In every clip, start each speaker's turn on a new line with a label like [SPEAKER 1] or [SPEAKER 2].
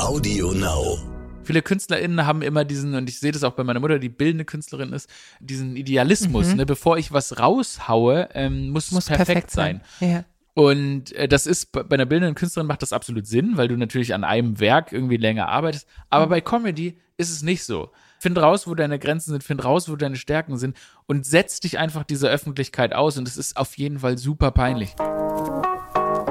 [SPEAKER 1] Audio Now.
[SPEAKER 2] Viele KünstlerInnen haben immer diesen, und ich sehe das auch bei meiner Mutter, die bildende Künstlerin ist, diesen Idealismus,
[SPEAKER 3] Mhm.
[SPEAKER 2] ne? Bevor ich was raushaue, ähm, muss,
[SPEAKER 3] Muss
[SPEAKER 2] es perfekt, sein.
[SPEAKER 3] Ja.
[SPEAKER 2] Und äh, das ist bei einer bildenden Künstlerin macht das absolut Sinn, weil du natürlich an einem Werk irgendwie länger arbeitest. Aber
[SPEAKER 3] Mhm.
[SPEAKER 2] bei Comedy ist es nicht so. Find raus, wo deine Grenzen sind, find raus, wo deine Stärken sind und setz dich einfach dieser Öffentlichkeit aus. Und es ist auf jeden Fall super peinlich.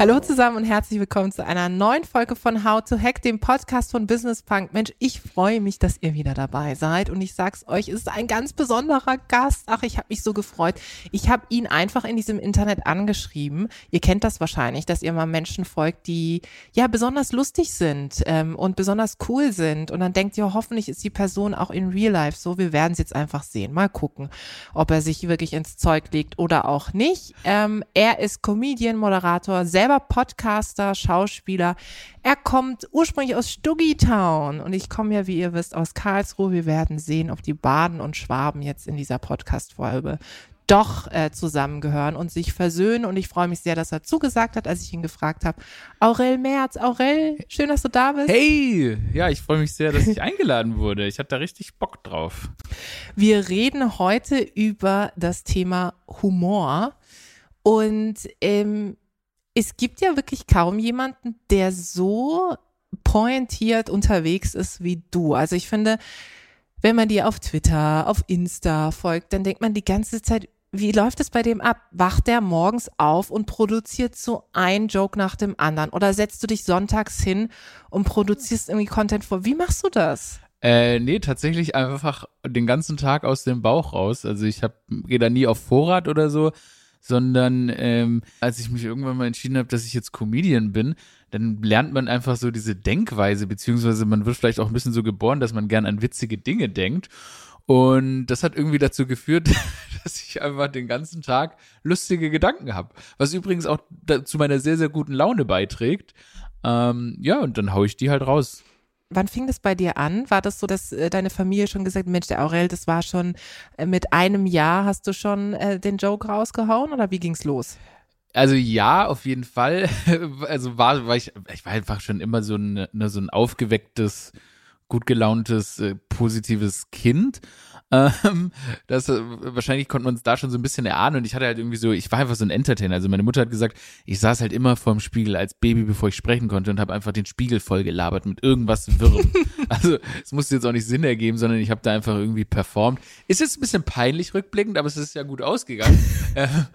[SPEAKER 3] Hallo zusammen und herzlich willkommen zu einer neuen Folge von How to Hack, dem Podcast von Business Punk. Mensch, ich freue mich, dass ihr wieder dabei seid und ich sag's euch, es ist ein ganz besonderer Gast. Ach, ich habe mich so gefreut. Ich habe ihn einfach in diesem Internet angeschrieben. Ihr kennt das wahrscheinlich, dass ihr mal Menschen folgt, die ja besonders lustig sind ähm, und besonders cool sind und dann denkt ihr, hoffentlich ist die Person auch in Real Life so. Wir werden es jetzt einfach sehen. Mal gucken, ob er sich wirklich ins Zeug legt oder auch nicht. Ähm, er ist Comedian, Moderator, selber Podcaster, Schauspieler. Er kommt ursprünglich aus Stuggitown und ich komme ja, wie ihr wisst, aus Karlsruhe. Wir werden sehen, ob die Baden und Schwaben jetzt in dieser Podcast-Folge doch äh, zusammengehören und sich versöhnen. Und ich freue mich sehr, dass er zugesagt hat, als ich ihn gefragt habe. Aurel Merz, Aurel, schön, dass du da bist.
[SPEAKER 2] Hey! Ja, ich freue mich sehr, dass ich eingeladen wurde. Ich hatte da richtig Bock drauf.
[SPEAKER 3] Wir reden heute über das Thema Humor. Und ähm, es gibt ja wirklich kaum jemanden, der so pointiert unterwegs ist wie du. Also ich finde, wenn man dir auf Twitter, auf Insta folgt, dann denkt man die ganze Zeit, wie läuft es bei dem ab? Wacht der morgens auf und produziert so ein Joke nach dem anderen? Oder setzt du dich sonntags hin und produzierst irgendwie Content vor? Wie machst du das?
[SPEAKER 2] Äh, nee, tatsächlich einfach den ganzen Tag aus dem Bauch raus. Also ich gehe da nie auf Vorrat oder so, sondern ähm, als ich mich irgendwann mal entschieden habe, dass ich jetzt Comedian bin, dann lernt man einfach so diese Denkweise, beziehungsweise man wird vielleicht auch ein bisschen so geboren, dass man gern an witzige Dinge denkt. Und das hat irgendwie dazu geführt, dass ich einfach den ganzen Tag lustige Gedanken habe. Was übrigens auch zu meiner sehr, sehr guten Laune beiträgt. Ähm, ja, und dann hau ich die halt raus.
[SPEAKER 3] Wann fing das bei dir an? War das so, dass äh, deine Familie schon gesagt, Mensch, der Aurel, das war schon äh, mit einem Jahr, hast du schon äh, den Joke rausgehauen oder wie ging's los?
[SPEAKER 2] Also ja, auf jeden Fall. Also war, war ich, ich war einfach schon immer so ein, ne, so ein aufgewecktes, gut gelauntes, äh, positives Kind. Ähm, das, äh, wahrscheinlich konnte man es da schon so ein bisschen erahnen und ich hatte halt irgendwie so, ich war einfach so ein Entertainer. Also meine Mutter hat gesagt, ich saß halt immer vorm Spiegel als Baby, bevor ich sprechen konnte und habe einfach den Spiegel voll gelabert mit irgendwas Wirrem. also es musste jetzt auch nicht Sinn ergeben, sondern ich habe da einfach irgendwie performt. Ist jetzt ein bisschen peinlich rückblickend, aber es ist ja gut ausgegangen.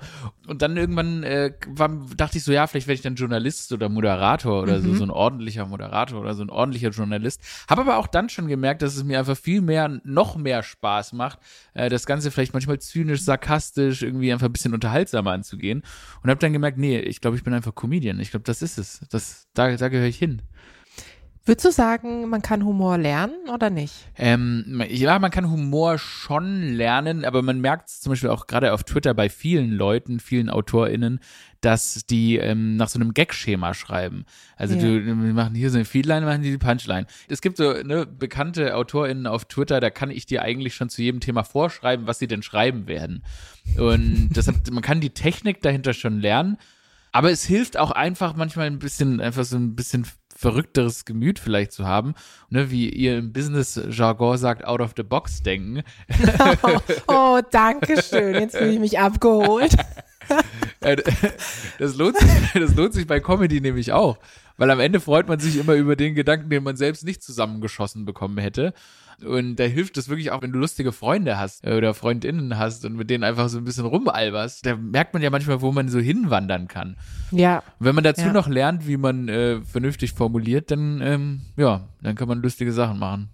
[SPEAKER 2] und dann irgendwann äh, war, dachte ich so, ja, vielleicht werde ich dann Journalist oder Moderator oder so, so ein ordentlicher Moderator oder so ein ordentlicher Journalist. Habe aber auch dann schon gemerkt, dass es mir einfach viel mehr, noch mehr Spaß macht, äh, das Ganze vielleicht manchmal zynisch, sarkastisch, irgendwie einfach ein bisschen unterhaltsamer anzugehen. Und habe dann gemerkt, nee, ich glaube, ich bin einfach Comedian. Ich glaube, das ist es. Das, da, da gehöre ich hin.
[SPEAKER 3] Würdest du sagen, man kann Humor lernen oder nicht?
[SPEAKER 2] Ähm, ja, man kann Humor schon lernen, aber man merkt es zum Beispiel auch gerade auf Twitter bei vielen Leuten, vielen AutorInnen, dass die ähm, nach so einem Gag-Schema schreiben. Also
[SPEAKER 3] Ja.
[SPEAKER 2] du, wir machen hier so eine Feedline, machen die die Punchline. Es gibt so ne, bekannte AutorInnen auf Twitter, da kann ich dir eigentlich schon zu jedem Thema vorschreiben, was sie denn schreiben werden. Und deshalb, man kann die Technik dahinter schon lernen, aber es hilft auch einfach manchmal ein bisschen, einfach so ein bisschen verrückteres Gemüt vielleicht zu haben, ne, wie ihr im Business-Jargon sagt, out of the box denken.
[SPEAKER 3] Oh, oh danke schön. Jetzt fühle ich mich abgeholt.
[SPEAKER 2] Äh, Das lohnt, sich, das lohnt sich bei Comedy nämlich auch. Weil am Ende freut man sich immer über den Gedanken, den man selbst nicht zusammengeschossen bekommen hätte. Und da hilft es wirklich auch, wenn du lustige Freunde hast äh, oder Freundinnen hast und mit denen einfach so ein bisschen rumalberst. Da merkt man ja manchmal, wo man so hinwandern kann.
[SPEAKER 3] Ja,
[SPEAKER 2] Und wenn man dazu
[SPEAKER 3] Ja.
[SPEAKER 2] noch lernt, wie man äh, vernünftig formuliert, dann, ähm, ja, dann kann man lustige Sachen machen.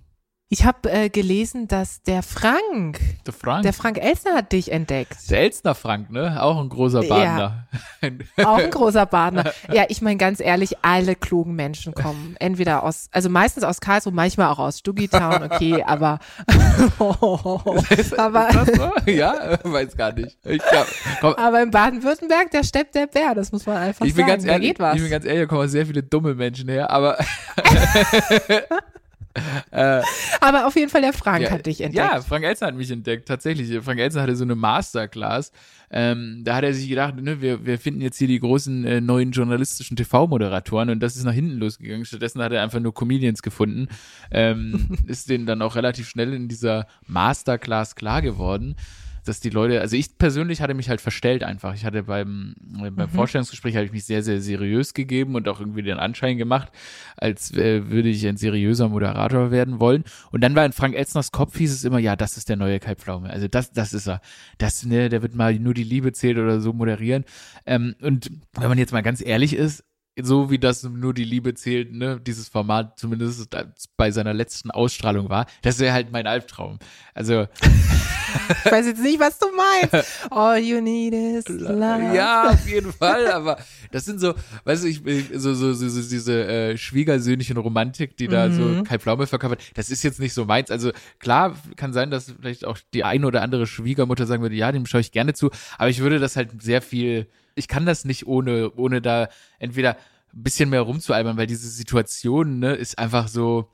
[SPEAKER 3] Ich habe äh, gelesen, dass der Frank,
[SPEAKER 2] Der Frank.
[SPEAKER 3] der Frank Elsner hat dich entdeckt.
[SPEAKER 2] Der Elstner Frank, ne? Auch ein großer Badener.
[SPEAKER 3] Auch ein großer Badener. Ja, ich meine ganz ehrlich, alle klugen Menschen kommen entweder aus, also meistens aus Karlsruhe, manchmal auch aus Stugitown, okay, aber aber,
[SPEAKER 2] Ist das so? Ja, weiß gar nicht. Ich, glaub,
[SPEAKER 3] aber in Baden-Württemberg, da steppt der Bär, das muss man einfach
[SPEAKER 2] ich bin
[SPEAKER 3] sagen.
[SPEAKER 2] ganz
[SPEAKER 3] da
[SPEAKER 2] ehrlich,
[SPEAKER 3] geht was.
[SPEAKER 2] ich bin ganz ehrlich, da kommen sehr viele dumme Menschen her, aber
[SPEAKER 3] aber auf jeden Fall der Frank
[SPEAKER 2] ja,
[SPEAKER 3] hat dich entdeckt.
[SPEAKER 2] Ja, Frank Elster hat mich entdeckt, tatsächlich. Frank Elster hatte so eine Masterclass. Ähm, da hat er sich gedacht, ne, wir, wir finden jetzt hier die großen äh, neuen journalistischen TV-Moderatoren und das ist nach hinten losgegangen. Stattdessen hat er einfach nur Comedians gefunden. Ähm, ist denen dann auch relativ schnell in dieser Masterclass klar geworden dass die Leute, also ich persönlich hatte mich halt verstellt einfach. Ich hatte beim, beim Vorstellungsgespräch habe ich mich sehr, sehr seriös gegeben und auch irgendwie den Anschein gemacht, als äh, würde ich ein seriöser Moderator werden wollen. Und dann war in Frank Elzners Kopf hieß es immer, ja, das ist der neue Kai Pflaume. Also das, das ist er. Das, ne, der wird mal nur die Liebe zählt oder so moderieren. Ähm, und wenn man jetzt mal ganz ehrlich ist, so wie das nur die Liebe zählt, ne, dieses Format zumindest bei seiner letzten Ausstrahlung war, das wäre halt mein Albtraum. Also
[SPEAKER 3] Ich weiß jetzt nicht, was du meinst. All you need is love.
[SPEAKER 2] Ja, auf jeden Fall, aber das sind so, weißt du, ich, so, so, so, so diese äh, schwiegersöhnlichen Romantik, die da so Kai Pflaume verkörpert, das ist jetzt nicht so meins. Also klar, kann sein, dass vielleicht auch die eine oder andere Schwiegermutter sagen würde, ja, dem schaue ich gerne zu, aber ich würde das halt sehr viel, ich kann das nicht ohne, ohne da entweder ein bisschen mehr rumzualbern, weil diese Situation, ne, ist einfach so,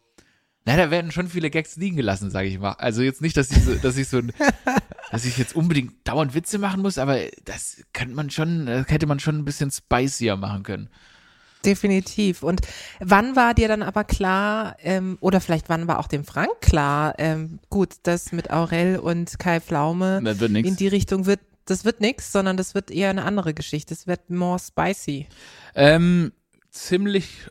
[SPEAKER 2] na, da werden schon viele Gags liegen gelassen, sage ich mal. Also jetzt nicht, dass ich so, dass ich so ein, dass ich jetzt unbedingt dauernd Witze machen muss, aber das könnte man schon, das hätte man schon ein bisschen spicier machen können.
[SPEAKER 3] Definitiv. Und wann war dir dann aber klar, ähm, oder vielleicht wann war auch dem Frank klar, ähm, gut, das mit Aurel und Kai Pflaume in die Richtung wird, das wird nix, sondern das wird eher eine andere Geschichte. Es wird more spicy.
[SPEAKER 2] Ähm, ziemlich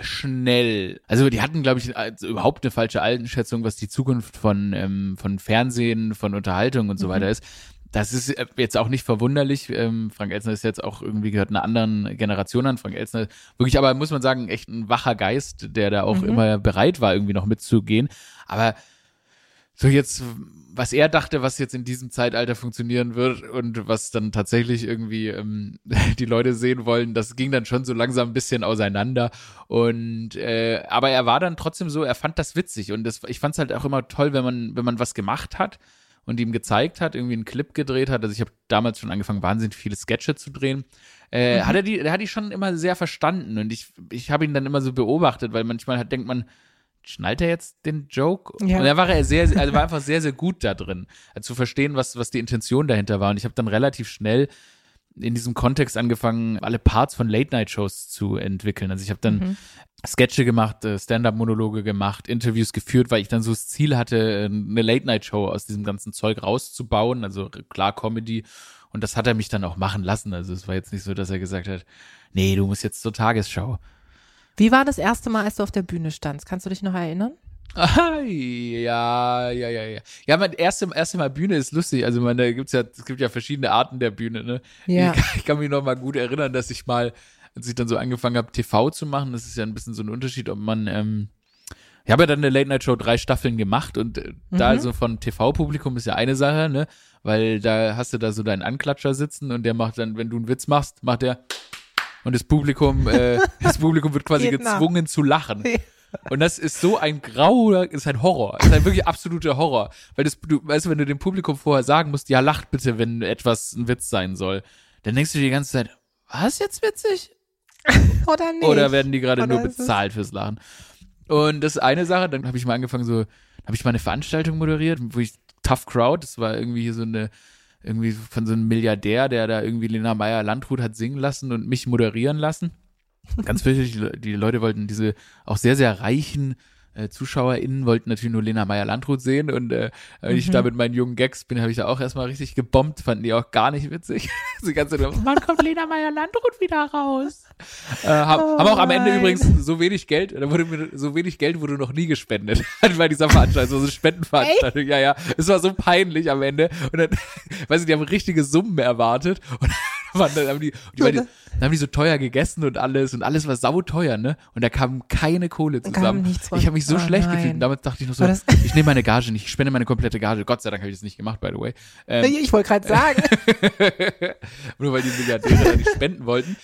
[SPEAKER 2] schnell. Also die hatten, glaube ich, also überhaupt eine falsche Einschätzung, was die Zukunft von, ähm, von Fernsehen, von Unterhaltung und so weiter ist. Das ist äh, jetzt auch nicht verwunderlich. Ähm, Frank Elsner ist jetzt auch irgendwie gehört einer anderen Generation an. Frank Elsner wirklich, aber muss man sagen, echt ein wacher Geist, der da auch immer bereit war, irgendwie noch mitzugehen. Aber so jetzt, was er dachte, was jetzt in diesem Zeitalter funktionieren wird und was dann tatsächlich irgendwie ähm, die Leute sehen wollen, das ging dann schon so langsam ein bisschen auseinander. Und äh, aber er war dann trotzdem so, er fand das witzig und das, ich fand es halt auch immer toll, wenn man, wenn man was gemacht hat und ihm gezeigt hat, irgendwie einen Clip gedreht hat. Also ich habe damals schon angefangen, wahnsinnig viele Sketche zu drehen. Äh, Hat er die, er hat die schon immer sehr verstanden und ich, ich habe ihn dann immer so beobachtet, weil manchmal hat, denkt man, schnallt er jetzt den Joke?
[SPEAKER 3] Ja.
[SPEAKER 2] Und da war er sehr, also war einfach sehr, sehr gut da drin, also zu verstehen, was, was die Intention dahinter war. Und ich habe dann relativ schnell in diesem Kontext angefangen, alle Parts von Late-Night-Shows zu entwickeln. Also ich habe dann Sketche gemacht, äh, Stand-up-Monologe gemacht, Interviews geführt, weil ich dann so das Ziel hatte, eine Late-Night-Show aus diesem ganzen Zeug rauszubauen, also klar Comedy. Und das hat er mich dann auch machen lassen. Also es war jetzt nicht so, dass er gesagt hat, nee, du musst jetzt zur Tagesschau.
[SPEAKER 3] Wie war das erste Mal, als du auf der Bühne standst? Kannst du dich noch erinnern?
[SPEAKER 2] Ah, ja, ja, ja, ja. Ja, mein erste, erste Mal Bühne ist lustig. Also, man, da gibt's ja, es gibt ja verschiedene Arten der Bühne, ne?
[SPEAKER 3] Ja.
[SPEAKER 2] Ich, kann- ich kann mich noch mal gut erinnern, dass ich mal, als ich dann so angefangen habe, TV zu machen, das ist ja ein bisschen so ein Unterschied, ob man, ähm, ich habe ja dann eine Late Night Show drei Staffeln gemacht und äh, da so von TV-Publikum ist ja eine Sache, ne? Weil da hast du da so deinen Anklatscher sitzen und der macht dann, wenn du einen Witz machst, macht der und das Publikum, äh, das Publikum wird quasi
[SPEAKER 3] Geht nach.
[SPEAKER 2] gezwungen zu lachen. Und das ist so ein grauer, ist ein Horror. Ist ein wirklich absoluter Horror. Weil das, du, weißt du, wenn du dem Publikum vorher sagen musst, ja, lacht bitte, wenn etwas ein Witz sein soll, dann denkst du dir die ganze Zeit, was jetzt witzig?
[SPEAKER 3] Oder nicht?
[SPEAKER 2] Oder werden die gerade nur bezahlt fürs Lachen? Und das ist eine Sache, dann habe ich mal angefangen, so, habe ich mal eine Veranstaltung moderiert, wo ich Tough Crowd, das war irgendwie hier so eine, irgendwie von so einem Milliardär, der da irgendwie Lena Meyer Landrut hat singen lassen und mich moderieren lassen. Ganz Le- die Leute wollten diese auch sehr, sehr reichen äh, ZuschauerInnen wollten natürlich nur Lena Meyer Landrut sehen und äh, wenn ich da mit meinen jungen Gags bin, habe ich da auch erstmal richtig gebombt, fanden die auch gar nicht witzig. die ganze Zeit, wann kommt Lena Meyer Landrut wieder raus? Äh, haben,
[SPEAKER 3] Oh
[SPEAKER 2] haben auch am Ende übrigens so wenig Geld, da wurde mir so wenig Geld wurde noch nie gespendet bei dieser Veranstaltung, so eine Spendenveranstaltung. Ja, ja, es war so peinlich am Ende und dann, weiß ich, die haben richtige Summen erwartet und waren, dann haben die, die, waren dann haben die so teuer gegessen und alles und alles war sauteuer, ne? Und da kam keine Kohle zusammen. ich habe mich so
[SPEAKER 3] Oh
[SPEAKER 2] schlecht
[SPEAKER 3] nein.
[SPEAKER 2] gefühlt. Und damit dachte ich noch so, ich nehme meine Gage nicht, ich spende meine komplette Gage. Gott sei Dank habe ich das nicht gemacht, by the way. Ähm,
[SPEAKER 3] Ich wollte gerade sagen.
[SPEAKER 2] nur weil die Milliardäre nicht spenden wollten.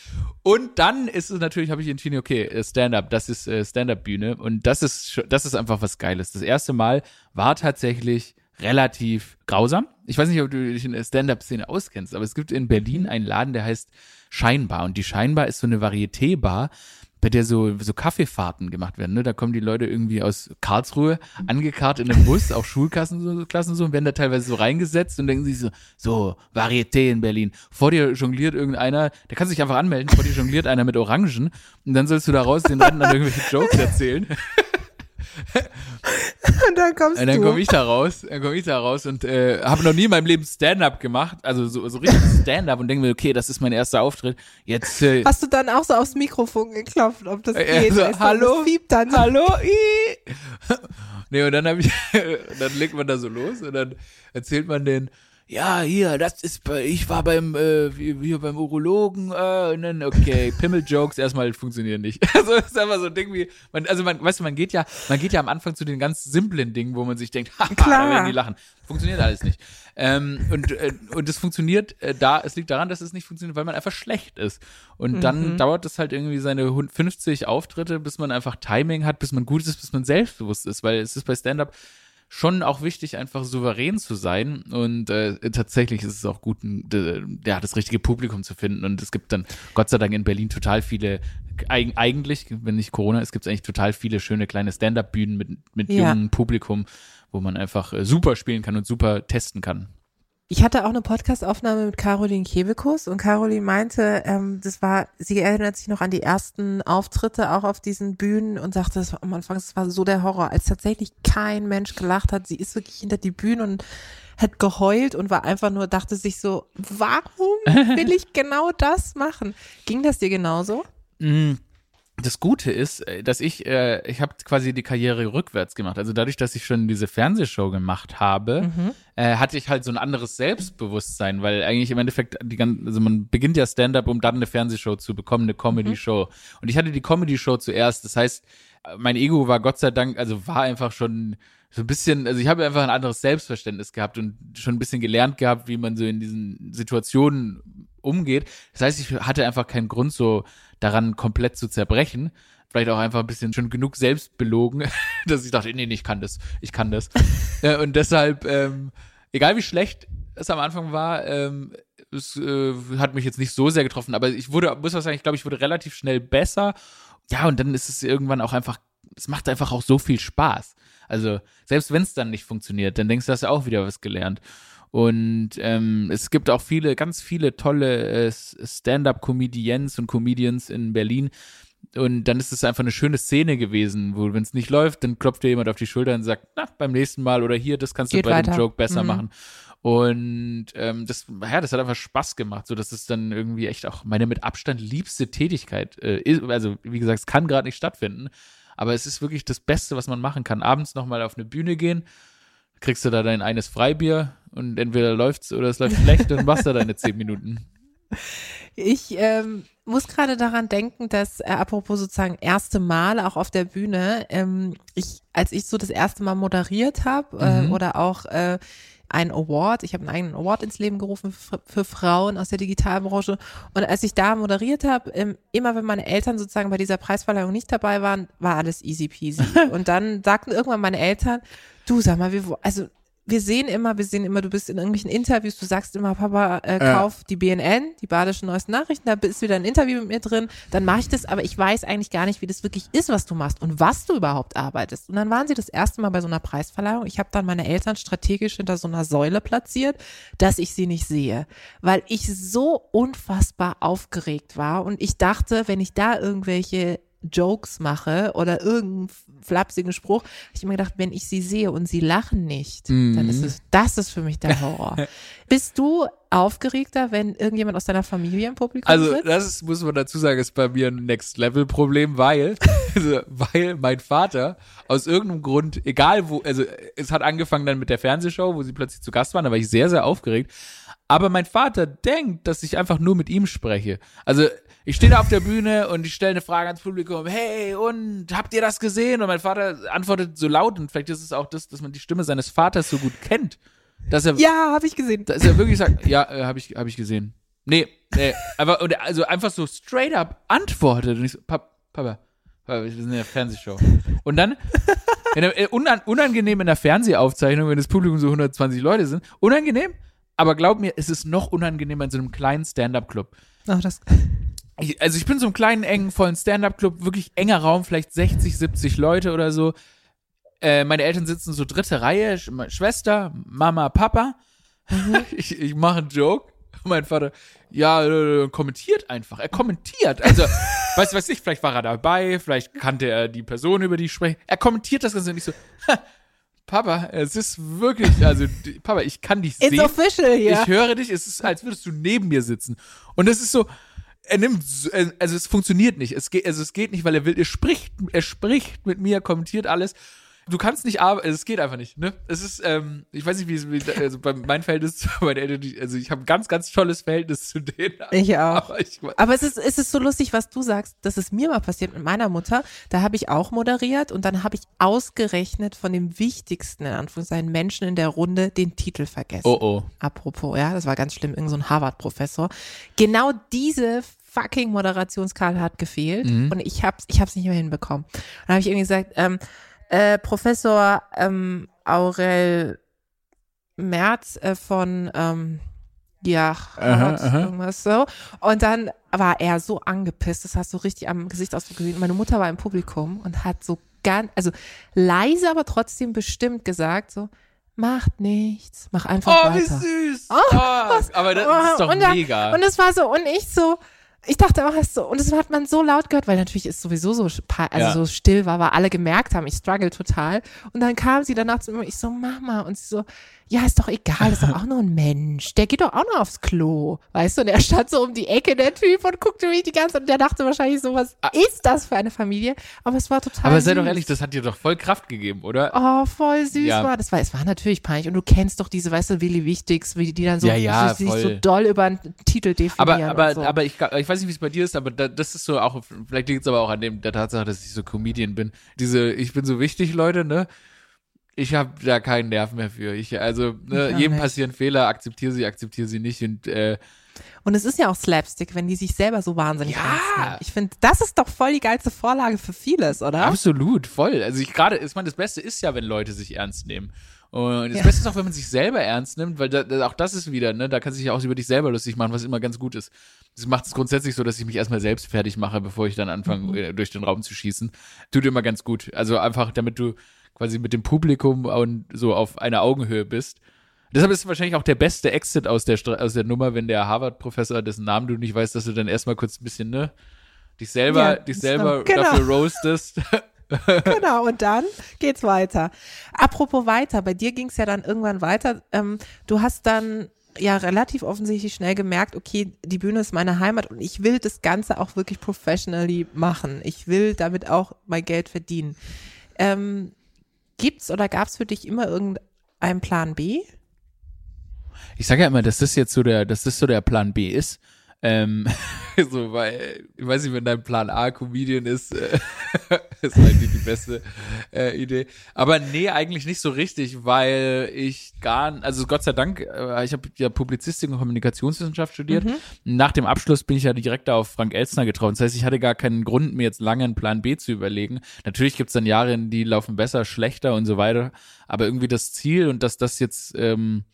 [SPEAKER 2] Und dann ist es natürlich, habe ich entschieden, okay, äh, Stand-up, das ist äh, Stand-up-Bühne und das ist das ist einfach was Geiles. Das erste Mal war tatsächlich relativ grausam. Ich weiß nicht, ob du dich in der Stand-up-Szene auskennst, aber es gibt in Berlin einen Laden, der heißt Scheinbar und die Scheinbar ist so eine Varieté-Bar, bei der so, so Kaffeefahrten gemacht werden. Ne? Da kommen die Leute irgendwie aus Karlsruhe angekarrt in einem Bus, auch Schulklassen so, Klassen so, und werden da teilweise so reingesetzt und denken sich so, so, Varieté in Berlin. Vor dir jongliert irgendeiner, der kann sich einfach anmelden, vor dir jongliert einer mit Orangen und dann sollst du da raus den Rentnern irgendwelche Jokes erzählen.
[SPEAKER 3] Und dann kommst
[SPEAKER 2] Und dann
[SPEAKER 3] du.
[SPEAKER 2] komme ich da raus, dann komme ich da raus und äh, habe noch nie in meinem Leben Stand-up gemacht, also so, so richtig Stand-up und denke mir, okay, das ist mein erster Auftritt. Jetzt äh,
[SPEAKER 3] Hast du dann auch so aufs Mikrofon geklopft, ob das
[SPEAKER 2] Äh,
[SPEAKER 3] geht?
[SPEAKER 2] so,
[SPEAKER 3] Weißt du,
[SPEAKER 2] hallo?
[SPEAKER 3] Fiebt dann.
[SPEAKER 2] Hallo? Nee, und dann habe ich, dann legt man da so los und dann erzählt man den, ja, hier, das ist bei, ich war beim, äh, hier beim Urologen, äh, und dann, okay, Pimmel-Jokes erstmal funktionieren nicht. Also, das ist einfach so ein Ding wie, man, also man, weißt du, man geht ja, man geht ja am Anfang zu den ganz simplen Dingen, wo man sich denkt, haha,
[SPEAKER 3] Klar.
[SPEAKER 2] da werden die lachen. Funktioniert alles nicht. Ähm, und, äh, und es funktioniert äh, da, es liegt daran, dass es nicht funktioniert, weil man einfach schlecht ist. Und dann dauert es halt irgendwie seine hund- 50 Auftritte, bis man einfach Timing hat, bis man gut ist, bis man selbstbewusst ist, weil es ist bei Stand-up schon auch wichtig, einfach souverän zu sein. Und äh, tatsächlich ist es auch gut, ja, das richtige Publikum zu finden. Und es gibt dann, Gott sei Dank, in Berlin total viele, eig eigentlich, wenn nicht Corona ist, gibt es eigentlich total viele schöne kleine Stand-up-Bühnen mit, mit
[SPEAKER 3] Ja.
[SPEAKER 2] jungem Publikum, wo man einfach äh, super spielen kann und super testen kann.
[SPEAKER 3] Ich hatte auch eine Podcastaufnahme mit Caroline Kebekus und Caroline meinte, ähm, das war, sie erinnert sich noch an die ersten Auftritte auch auf diesen Bühnen und sagte, das war am Anfang, das war so der Horror, als tatsächlich kein Mensch gelacht hat. Sie ist wirklich hinter die Bühne und hat geheult und war einfach nur, dachte sich so, warum will ich genau das machen? Ging das dir genauso?
[SPEAKER 2] Mm, Das Gute ist, äh, dass ich, äh, ich habe quasi die Karriere rückwärts gemacht. Also dadurch, dass ich schon diese Fernsehshow gemacht habe, äh, hatte ich halt so ein anderes Selbstbewusstsein, weil eigentlich im Endeffekt die ganze, also man beginnt ja Stand-up, um dann eine Fernsehshow zu bekommen, eine Comedy-Show. Und ich hatte die Comedy-Show zuerst. Das heißt, mein Ego war Gott sei Dank, also war einfach schon so ein bisschen, also ich habe einfach ein anderes Selbstverständnis gehabt und schon ein bisschen gelernt gehabt, wie man so in diesen Situationen umgeht. Das heißt, ich hatte einfach keinen Grund, so daran komplett zu zerbrechen. Vielleicht auch einfach ein bisschen schon genug selbst belogen, dass ich dachte, nee, nee, ich kann das, ich kann das. Äh, und deshalb, ähm, egal wie schlecht es am Anfang war, ähm, es äh, hat mich jetzt nicht so sehr getroffen, aber ich wurde, muss was sagen, ich glaube, ich wurde relativ schnell besser. Ja, und dann ist es irgendwann auch einfach, es macht einfach auch so viel Spaß. Also, selbst wenn es dann nicht funktioniert, dann denkst du, hast du auch wieder was gelernt. Und ähm, es gibt auch viele, ganz viele tolle äh, Stand-up-Comedians und Comedians in Berlin. Und dann ist es einfach eine schöne Szene gewesen, wo, wenn es nicht läuft, dann klopft dir jemand auf die Schulter und sagt, na, beim nächsten Mal oder hier, das kannst
[SPEAKER 3] Geht
[SPEAKER 2] du bei
[SPEAKER 3] weiter.
[SPEAKER 2] dem Joke besser
[SPEAKER 3] Mhm.
[SPEAKER 2] machen. Und ähm, das, ja, das hat einfach Spaß gemacht, so dass es dann irgendwie echt auch meine mit Abstand liebste Tätigkeit äh, ist. Also wie gesagt, es kann gerade nicht stattfinden, aber es ist wirklich das Beste, was man machen kann. Abends nochmal auf eine Bühne gehen, kriegst du da dein eines Freibier und entweder läuft's oder es läuft schlecht, dann machst du deine zehn Minuten.
[SPEAKER 3] Ich ähm, muss gerade daran denken, dass, äh, apropos sozusagen erste Mal auch auf der Bühne, ähm, ich, als ich so das erste Mal moderiert habe äh,
[SPEAKER 2] Mhm.
[SPEAKER 3] oder auch äh, einen Award, ich habe einen eigenen Award ins Leben gerufen für, für Frauen aus der Digitalbranche und als ich da moderiert habe, ähm, immer wenn meine Eltern sozusagen bei dieser Preisverleihung nicht dabei waren, war alles easy peasy und dann sagten irgendwann meine Eltern, du sag mal, wir, also wir sehen immer, wir sehen immer, du bist in irgendwelchen Interviews, du sagst immer, Papa, äh, kauf die BNN, die Badischen Neuesten Nachrichten, da ist wieder ein Interview mit mir drin, dann mache ich das, aber ich weiß eigentlich gar nicht, wie das wirklich ist, was du machst und was du überhaupt arbeitest. Und dann waren sie das erste Mal bei so einer Preisverleihung. Ich habe dann meine Eltern strategisch hinter so einer Säule platziert, dass ich sie nicht sehe, weil ich so unfassbar aufgeregt war und ich dachte, wenn ich da irgendwelche Jokes mache oder irgendeinen flapsigen Spruch, habe ich immer gedacht, wenn ich sie sehe und sie lachen nicht, dann ist es, das ist für mich der Horror. Bist du aufgeregter, wenn irgendjemand aus deiner Familie im Publikum
[SPEAKER 2] Also
[SPEAKER 3] sitzt?
[SPEAKER 2] das ist, muss man dazu sagen, ist bei mir ein Next-Level-Problem, weil, also, weil mein Vater aus irgendeinem Grund, egal wo, also es hat angefangen dann mit der Fernsehshow, wo sie plötzlich zu Gast waren, da war ich sehr, sehr aufgeregt. Aber mein Vater denkt, dass ich einfach nur mit ihm spreche. Also ich stehe da auf der Bühne und ich stelle eine Frage ans Publikum, hey, und habt ihr das gesehen? Und mein Vater antwortet so laut und vielleicht ist es auch das, dass man die Stimme seines Vaters so gut kennt, dass er
[SPEAKER 3] ja, habe ich gesehen.
[SPEAKER 2] dass er wirklich sagt, ja, äh, habe ich, hab ich gesehen. Nee, nee, aber und also einfach so straight up antwortet und ich so, Pap, Papa, Papa, wir sind in der Fernsehshow. Und dann der, äh, unan, unangenehm in der Fernsehaufzeichnung, wenn das Publikum so 120 Leute sind, unangenehm, aber glaub mir, es ist noch unangenehmer in so einem kleinen Stand-up-Club.
[SPEAKER 3] Ach, das,
[SPEAKER 2] Ich, also ich bin so einem kleinen, engen, vollen Stand-up-Club, wirklich enger Raum, vielleicht 60, 70 Leute oder so. Äh, meine Eltern sitzen so dritte Reihe, Sch Schwester, Mama, Papa. ich ich mache einen Joke. Mein Vater, ja, äh, kommentiert einfach. Er kommentiert. Also, weiß weiß ich, vielleicht war er dabei, vielleicht kannte er die Person, über die ich spreche. Er kommentiert das Ganze nicht so. Papa, es ist wirklich, also, Papa, ich kann dich
[SPEAKER 3] it's
[SPEAKER 2] sehen.
[SPEAKER 3] official hier.
[SPEAKER 2] Ich höre dich, es ist, als würdest du neben mir sitzen. Und es ist so, er nimmt, so- äh, also es funktioniert nicht. Es geht, also es geht nicht, weil er will, er spricht, er spricht mit mir, kommentiert alles. Du kannst nicht arbeiten, es geht einfach nicht, ne? Es ist, ähm, ich weiß nicht, wie es, wie, also bei mein Verhältnis zu meinen Eltern, die- also ich habe ein ganz, ganz tolles Verhältnis zu denen.
[SPEAKER 3] Ich auch.
[SPEAKER 2] Aber ich,
[SPEAKER 3] Aber es ist, es ist so lustig, was du sagst. Das ist mir mal passiert mit meiner Mutter. Da habe ich auch moderiert und dann habe ich ausgerechnet von dem wichtigsten, in Anführungszeichen, Menschen in der Runde den Titel vergessen.
[SPEAKER 2] oh oh.
[SPEAKER 3] Apropos, ja, das war ganz schlimm, irgend so ein Harvard-Professor. Genau diese fucking Moderationskarte hat gefehlt
[SPEAKER 2] Mhm.
[SPEAKER 3] und ich hab's, ich hab's nicht mehr hinbekommen. Dann habe ich irgendwie gesagt, ähm, äh, Professor ähm, Aurel Merz äh, von ähm, ja, Harvard,
[SPEAKER 2] aha.
[SPEAKER 3] irgendwas so. Und dann war er so angepisst, das hast du richtig am Gesichtsausdruck gesehen. Meine Mutter war im Publikum und hat so ganz, also leise, aber trotzdem bestimmt gesagt, so, macht nichts, mach einfach
[SPEAKER 2] Oh, wie
[SPEAKER 3] weiter.
[SPEAKER 2] süß.
[SPEAKER 3] Oh,
[SPEAKER 2] Oh,
[SPEAKER 3] was?
[SPEAKER 2] aber das
[SPEAKER 3] Oh,
[SPEAKER 2] ist doch
[SPEAKER 3] und da-
[SPEAKER 2] mega.
[SPEAKER 3] Und es war so, und ich so, ich dachte auch erst so, und das hat man so laut gehört, weil natürlich ist sowieso so, also
[SPEAKER 2] Ja.
[SPEAKER 3] so still war, weil alle gemerkt haben, ich struggle total. Und dann kam sie danach zu mir, ich so, Mama, und sie so, ja, ist doch egal, ist doch auch nur ein Mensch, der geht doch auch nur aufs Klo, weißt du, und er stand so um die Ecke, der Typ, und guckte mich die ganze Zeit, und der dachte wahrscheinlich so, was ist das für eine Familie? Aber es war total
[SPEAKER 2] Ah. aber sei
[SPEAKER 3] süß.
[SPEAKER 2] doch ehrlich, das hat dir doch voll Kraft gegeben, oder?
[SPEAKER 3] Oh, voll süß
[SPEAKER 2] Ja.
[SPEAKER 3] war. Das war, es war natürlich peinlich. Und du kennst doch diese, weißt du, Willi Wichtigs, wie die dann so,
[SPEAKER 2] Ja, ja,
[SPEAKER 3] sich so doll über einen Titel
[SPEAKER 2] Aber,
[SPEAKER 3] definieren.
[SPEAKER 2] aber,
[SPEAKER 3] und so.
[SPEAKER 2] aber ich, ich weiß nicht, wie es bei dir ist, aber da, das ist so auch, vielleicht liegt es aber auch an dem, der Tatsache, dass ich so Comedian bin. Diese, ich bin so wichtig, Leute, ne? Ich habe da keinen Nerv mehr für. Ich, also, ne,
[SPEAKER 3] Ich
[SPEAKER 2] jedem
[SPEAKER 3] nicht.
[SPEAKER 2] passieren Fehler, akzeptiere sie, akzeptiere sie nicht. Und äh,
[SPEAKER 3] Und es ist ja auch Slapstick, wenn die sich selber so wahnsinnig
[SPEAKER 2] Ja.
[SPEAKER 3] ernst nehmen. Ich finde, das ist doch voll die geilste Vorlage für vieles, oder?
[SPEAKER 2] absolut, voll. Also ich gerade, ich meine, das Beste ist ja, wenn Leute sich ernst nehmen. Und das
[SPEAKER 3] Ja.
[SPEAKER 2] Beste ist auch, wenn man sich selber ernst nimmt, weil da, da, auch das ist wieder, ne, da kann sich ja auch über dich selber lustig machen, was immer ganz gut ist. Das macht es grundsätzlich so, dass ich mich erstmal selbst fertig mache, bevor ich dann anfange,
[SPEAKER 3] Mhm.
[SPEAKER 2] äh, durch den Raum zu schießen. Tut immer ganz gut. Also einfach, damit du quasi mit dem Publikum und so auf einer Augenhöhe bist. Deshalb ist wahrscheinlich auch der beste Exit aus der, Stra aus der Nummer, wenn der Harvard-Professor, dessen Namen du nicht weißt, dass du dann erstmal kurz ein bisschen, ne, dich selber,
[SPEAKER 3] Ja,
[SPEAKER 2] dich selber
[SPEAKER 3] genau.
[SPEAKER 2] dafür roastest.
[SPEAKER 3] genau, und dann geht's weiter. Apropos weiter, bei dir ging's ja dann irgendwann weiter. Ähm, du hast dann ja relativ offensichtlich schnell gemerkt, okay, die Bühne ist meine Heimat und ich will das Ganze auch wirklich professionally machen. Ich will damit auch mein Geld verdienen. Ähm, gibt's oder gab's für dich immer irgendeinen Plan B?
[SPEAKER 2] Ich sage ja immer, dass das jetzt so der, dass das so der Plan B ist. Ähm, so, weil, ich weiß nicht, wenn dein Plan A Comedian ist, äh, ist eigentlich die beste äh, Idee. Aber nee, eigentlich nicht so richtig, weil ich gar, also Gott sei Dank, äh, ich habe ja Publizistik und Kommunikationswissenschaft studiert. Nach dem Abschluss bin ich ja direkt da auf Frank Elstner getraut. Das heißt, ich hatte gar keinen Grund, mir jetzt lange einen Plan B zu überlegen. Natürlich gibt's dann Jahre, die laufen besser, schlechter und so weiter. Aber irgendwie das Ziel und dass das jetzt ähm,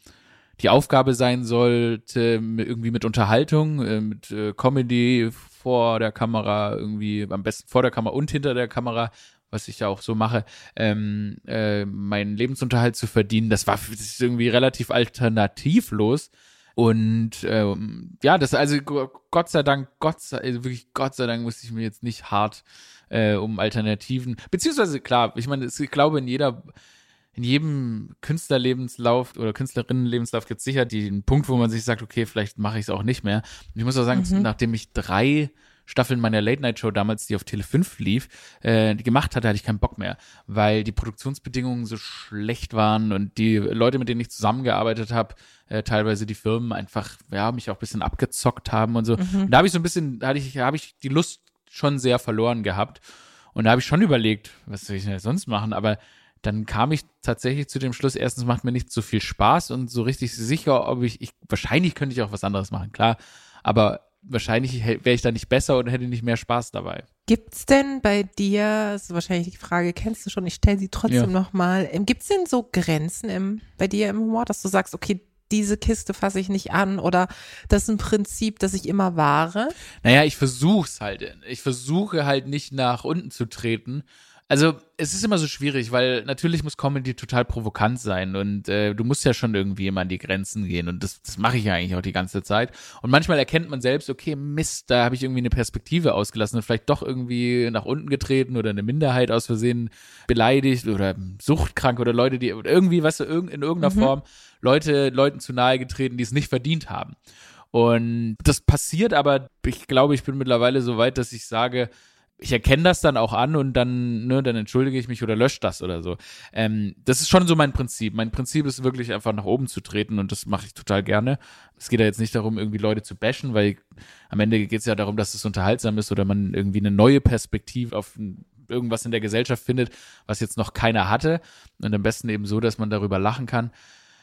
[SPEAKER 2] die Aufgabe sein sollte, irgendwie mit Unterhaltung, äh, mit äh, Comedy vor der Kamera, irgendwie am besten vor der Kamera und hinter der Kamera, was ich ja auch so mache, ähm, äh, meinen Lebensunterhalt zu verdienen. Das war das irgendwie relativ alternativlos. Und ähm, ja, das also Gott sei Dank, Gott sei, also wirklich Gott sei Dank musste ich mir jetzt nicht hart äh, um Alternativen, beziehungsweise klar, ich meine, ich glaube in jeder in jedem Künstlerlebenslauf oder Künstlerinnenlebenslauf gibt es sicher den Punkt, wo man sich sagt, okay, vielleicht mache ich es auch nicht mehr. Und ich muss auch sagen, mhm. nachdem ich drei Staffeln meiner Late-Night-Show damals, die auf Tele 5 lief, äh, gemacht hatte, hatte ich keinen Bock mehr, weil die Produktionsbedingungen so schlecht waren und die Leute, mit denen ich zusammengearbeitet habe, äh, teilweise die Firmen einfach, ja, mich auch ein bisschen abgezockt haben und so. Mhm. Und da habe ich so ein bisschen, da hatte ich, habe ich die Lust schon sehr verloren gehabt. Und da habe ich schon überlegt, was soll ich denn sonst machen? Aber dann kam ich tatsächlich zu dem Schluss, erstens macht mir nicht so viel Spaß und so richtig sicher, ob ich, ich wahrscheinlich könnte ich auch was anderes machen, klar. Aber wahrscheinlich wäre ich da nicht besser und hätte nicht mehr Spaß dabei.
[SPEAKER 3] Gibt's denn bei dir, das ist wahrscheinlich die Frage, kennst du schon, ich stelle sie trotzdem ja. nochmal, ähm, gibt's denn so Grenzen im, bei dir im Humor, dass du sagst, okay, diese Kiste fasse ich nicht an oder das ist ein Prinzip, das ich immer wahre?
[SPEAKER 2] Naja, ich versuch's halt. Ich versuche halt nicht nach unten zu treten also es ist immer so schwierig, weil natürlich muss Comedy total provokant sein und äh, du musst ja schon irgendwie immer an die Grenzen gehen und das, das mache ich ja eigentlich auch die ganze Zeit. Und manchmal erkennt man selbst, okay, Mist, da habe ich irgendwie eine Perspektive ausgelassen und vielleicht doch irgendwie nach unten getreten oder eine Minderheit aus Versehen beleidigt oder suchtkrank oder Leute, die irgendwie, weißt du, in irgendeiner mhm. Form Leute, Leuten zu nahe getreten, die es nicht verdient haben. Und das passiert aber, ich glaube, ich bin mittlerweile so weit, dass ich sage, ich erkenne das dann auch an und dann, ne, dann entschuldige ich mich oder lösche das oder so. Ähm, das ist schon so mein Prinzip. Mein Prinzip ist wirklich einfach nach oben zu treten und das mache ich total gerne. Es geht ja jetzt nicht darum, irgendwie Leute zu bashen, weil am Ende geht es ja darum, dass es unterhaltsam ist oder man irgendwie eine neue Perspektive auf irgendwas in der Gesellschaft findet, was jetzt noch keiner hatte. Und am besten eben so, dass man darüber lachen kann.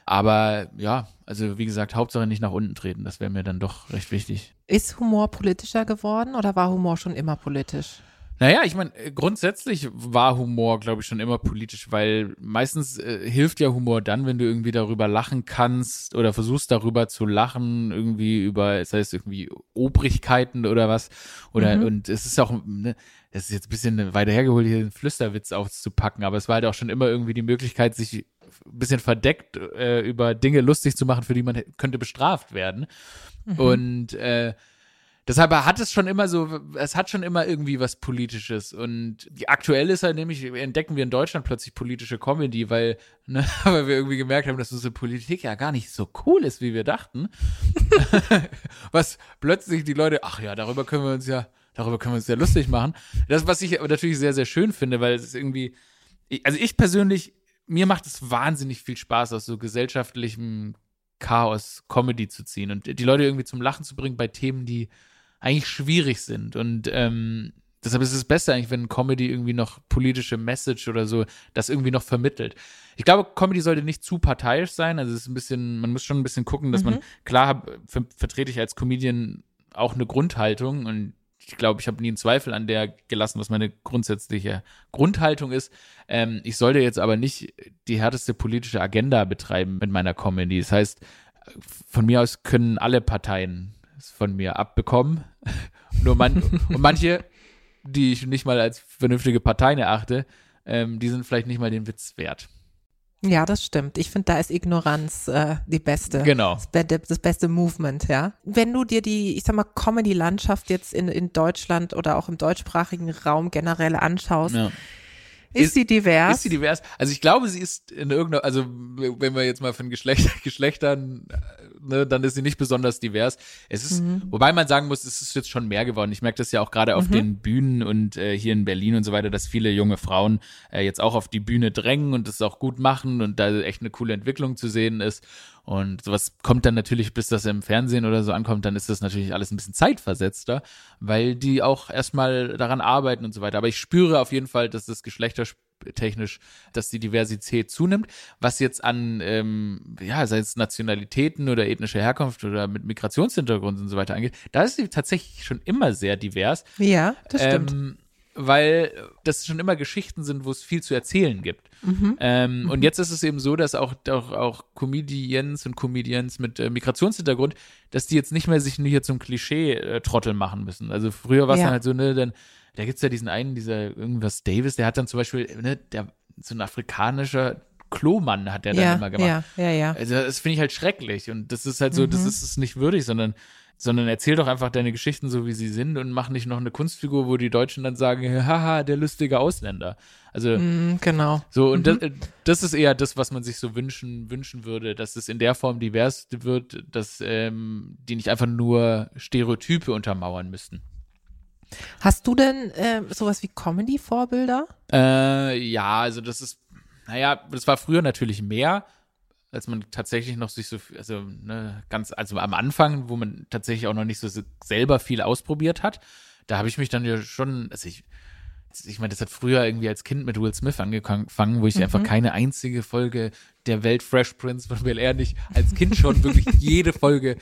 [SPEAKER 2] Aber ja, also wie gesagt, Hauptsache nicht nach unten treten, das wäre mir dann doch recht wichtig.
[SPEAKER 3] Ist Humor politischer geworden oder war Humor schon immer politisch?
[SPEAKER 2] Naja, ich meine, grundsätzlich war Humor, glaube ich, schon immer politisch, weil meistens äh, hilft ja Humor dann, wenn du irgendwie darüber lachen kannst oder versuchst darüber zu lachen, irgendwie über, das heißt irgendwie Obrigkeiten oder was. Oder mhm. und es ist auch, ne, das ist jetzt ein bisschen weiter hergeholt, hier einen Flüsterwitz auszupacken, aber es war halt auch schon immer irgendwie die Möglichkeit, sich ein bisschen verdeckt äh, über Dinge lustig zu machen, für die man könnte bestraft werden. Mhm. Und äh, deshalb hat es schon immer so, es hat schon immer irgendwie was Politisches. Und die aktuelle ist halt nämlich, entdecken wir in Deutschland plötzlich politische Comedy, weil, ne, weil wir irgendwie gemerkt haben, dass unsere Politik ja gar nicht so cool ist, wie wir dachten. was plötzlich die Leute, ach ja, darüber können wir uns ja, darüber können wir uns ja lustig machen. Das, was ich natürlich sehr, sehr schön finde, weil es ist irgendwie, also ich persönlich mir macht es wahnsinnig viel Spaß, aus so gesellschaftlichem Chaos Comedy zu ziehen und die Leute irgendwie zum Lachen zu bringen bei Themen, die eigentlich schwierig sind. Und ähm, deshalb ist es besser eigentlich, wenn Comedy irgendwie noch politische Message oder so das irgendwie noch vermittelt. Ich glaube, Comedy sollte nicht zu parteiisch sein. Also es ist ein bisschen, man muss schon ein bisschen gucken, dass mhm. man, klar ver vertrete ich als Comedian auch eine Grundhaltung und ich glaube, ich habe nie einen Zweifel an der gelassen, was meine grundsätzliche Grundhaltung ist. Ähm, ich sollte jetzt aber nicht die härteste politische Agenda betreiben mit meiner Comedy. Das heißt, von mir aus können alle Parteien von mir abbekommen. Nur man und manche, die ich nicht mal als vernünftige Parteien erachte, ähm, die sind vielleicht nicht mal den Witz wert.
[SPEAKER 3] Ja, das stimmt. Ich finde, da ist Ignoranz äh, die beste.
[SPEAKER 2] Genau.
[SPEAKER 3] Das, das, beste Movement, ja. Wenn du dir die, ich sag mal, Comedy-Landschaft jetzt in, in Deutschland oder auch im deutschsprachigen Raum generell anschaust, ja. Ist, ist, sie divers?
[SPEAKER 2] Ist sie divers? Also ich glaube, sie ist in irgendeiner, also wenn wir jetzt mal von Geschlecht, Geschlechtern ne, dann ist sie nicht besonders divers. Es ist, mhm. wobei man sagen muss, es ist jetzt schon mehr geworden. Ich merke das ja auch gerade auf mhm. den Bühnen und äh, hier in Berlin und so weiter, dass viele junge Frauen äh, jetzt auch auf die Bühne drängen und das auch gut machen und da echt eine coole Entwicklung zu sehen ist. Und sowas kommt dann natürlich, bis das im Fernsehen oder so ankommt, dann ist das natürlich alles ein bisschen zeitversetzter, weil die auch erstmal daran arbeiten und so weiter. Aber ich spüre auf jeden Fall, dass das Geschlechterspiel technisch, dass die Diversität zunimmt. Was jetzt an, ähm, ja, sei es Nationalitäten oder ethnische Herkunft oder mit Migrationshintergrund und so weiter angeht, da ist sie tatsächlich schon immer sehr divers.
[SPEAKER 3] Ja, das stimmt.
[SPEAKER 2] Ähm, weil das schon immer Geschichten sind, wo es viel zu erzählen gibt. Mhm. Ähm, mhm. Und jetzt ist es eben so, dass auch, auch, auch Comedians und Comedians mit äh, Migrationshintergrund, dass die jetzt nicht mehr sich nur hier zum Klischee-Trottel äh, machen müssen. Also früher war es ja. dann halt so, ne, dann da gibt's ja diesen einen, dieser irgendwas Davis, der hat dann zum Beispiel, ne, der, so ein afrikanischer Klomann hat der dann immer gemacht.
[SPEAKER 3] Ja, ja, ja.
[SPEAKER 2] Also das finde ich halt schrecklich und das ist halt so, mhm. das ist es nicht würdig, sondern sondern erzähl doch einfach deine Geschichten so, wie sie sind und mach nicht noch eine Kunstfigur, wo die Deutschen dann sagen, haha, der lustige Ausländer. Also
[SPEAKER 3] Mm, genau.
[SPEAKER 2] so, und
[SPEAKER 3] Mhm.
[SPEAKER 2] das, das ist eher das, was man sich so wünschen, wünschen würde, dass es in der Form divers wird, dass ähm, die nicht einfach nur Stereotype untermauern müssten.
[SPEAKER 3] Hast du denn äh, sowas wie Comedy-Vorbilder?
[SPEAKER 2] Äh, ja, also das ist, naja, das war früher natürlich mehr, als man tatsächlich noch sich so, also ne, ganz, also am Anfang, wo man tatsächlich auch noch nicht so selber viel ausprobiert hat, da habe ich mich dann ja schon, also ich, ich meine, das hat früher irgendwie als Kind mit Will Smith angefangen, wo ich
[SPEAKER 3] Mhm.
[SPEAKER 2] einfach keine einzige Folge der Welt Fresh Prince von Bel Air nicht als Kind schon wirklich jede Folge